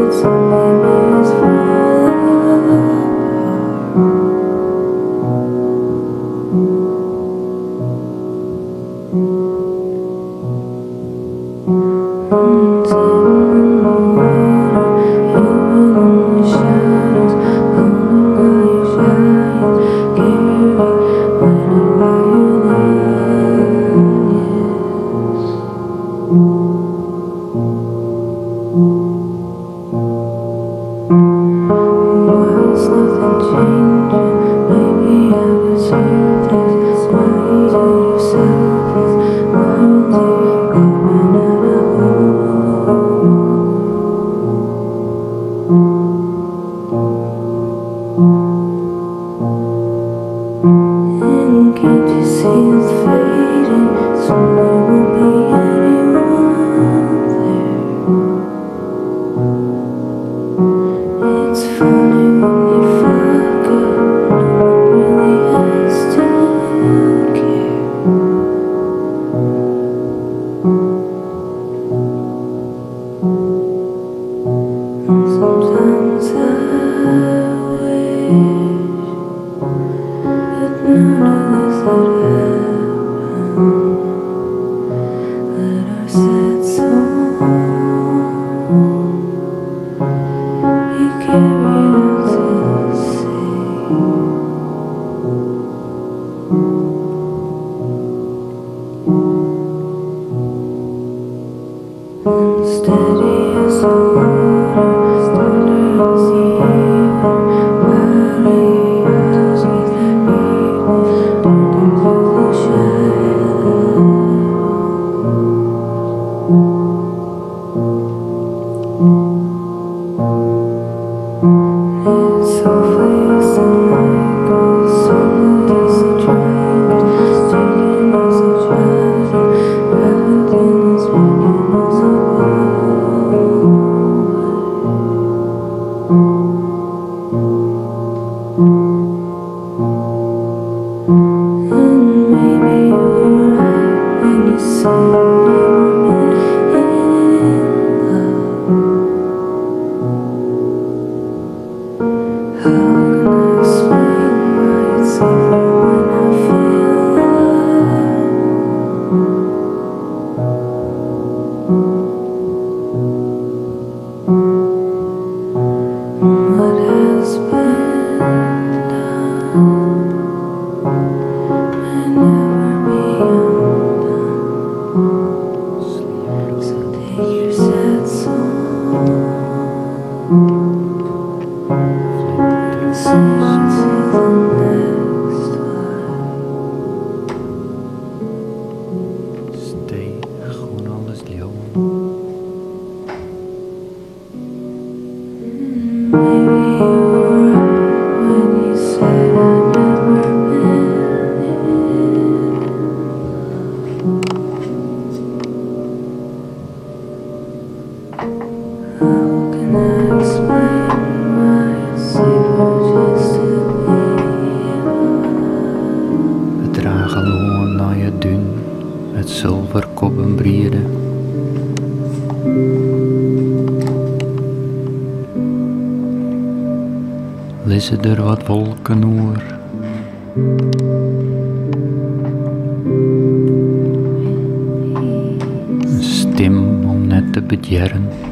It's only Is er wat wolken oer. Een om net te bedjeren.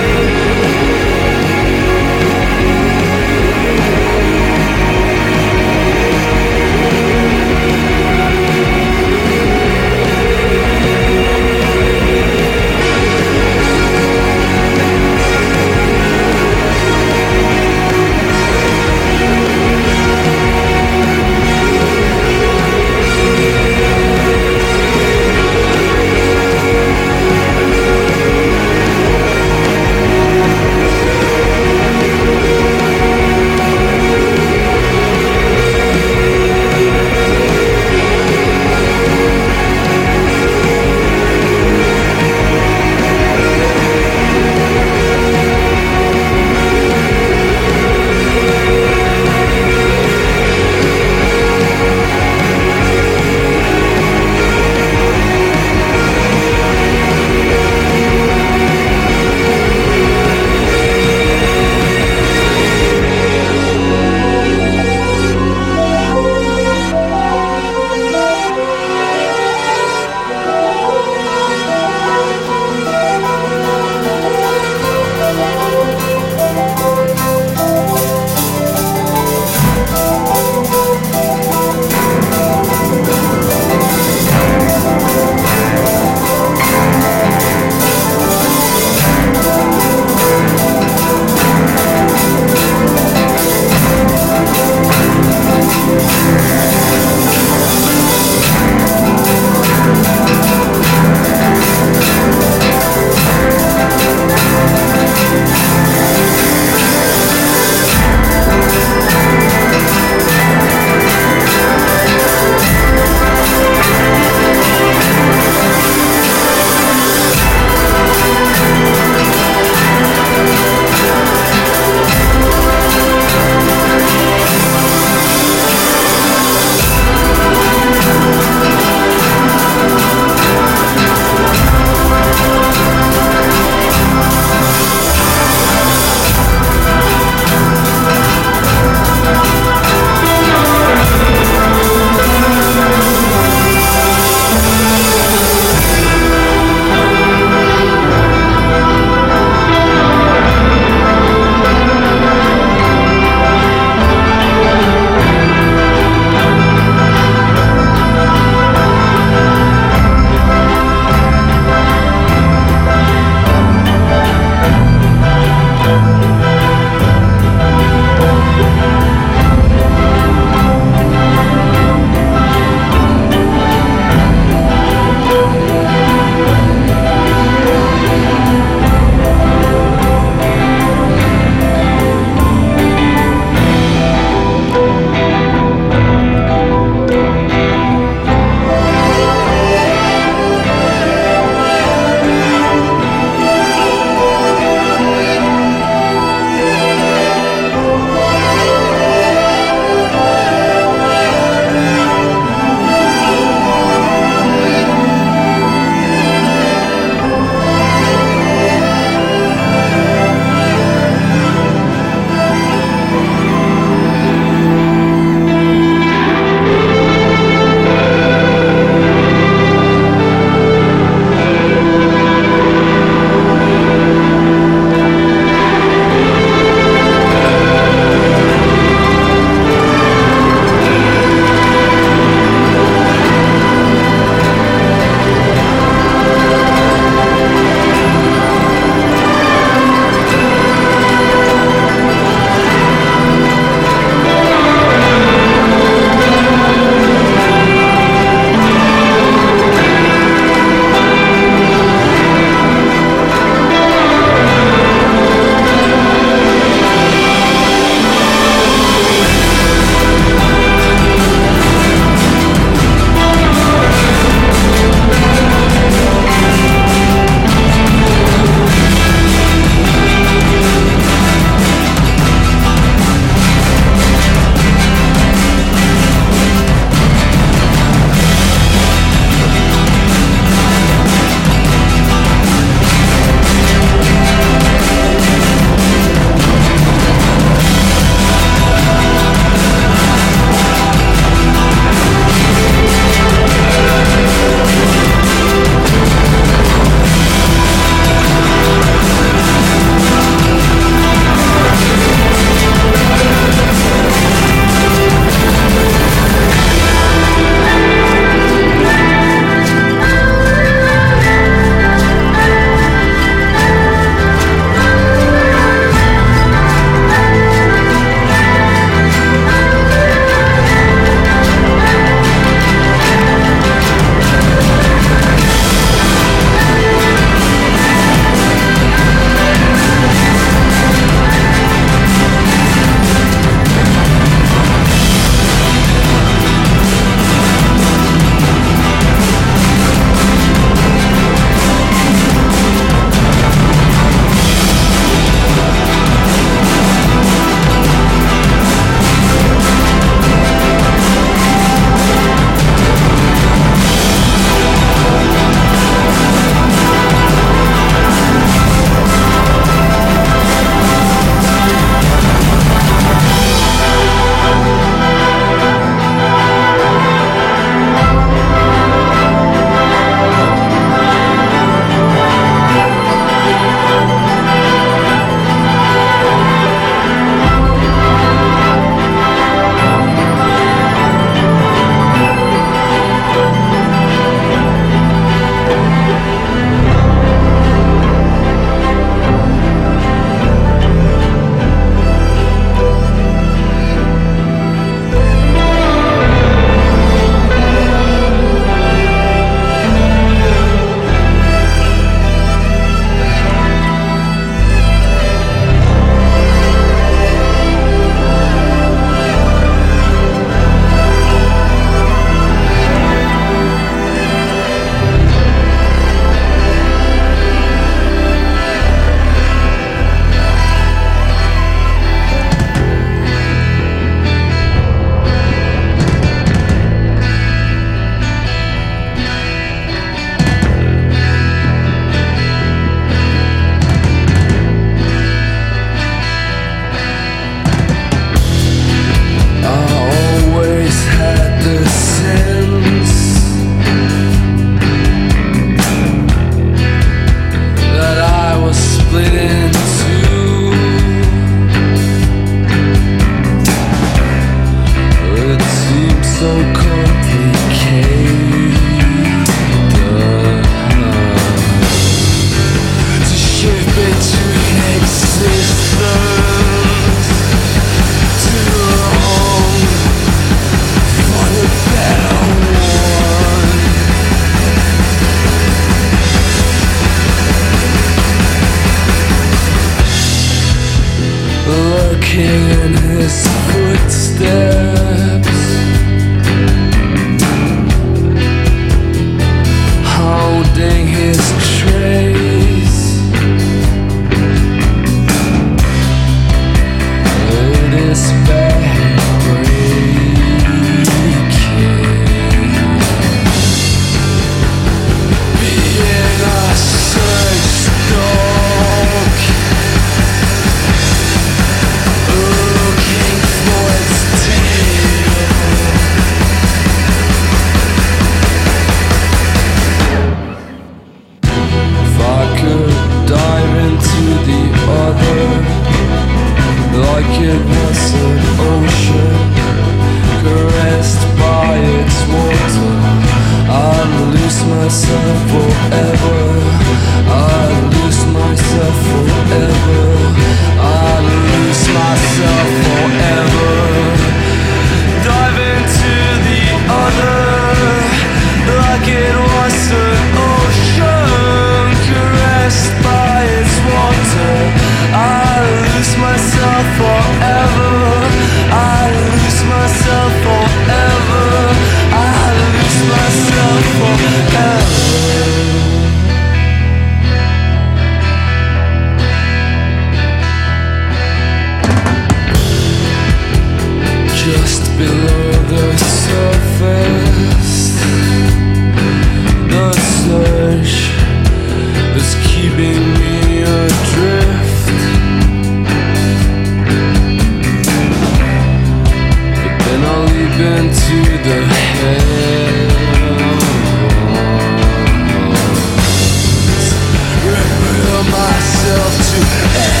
Myself to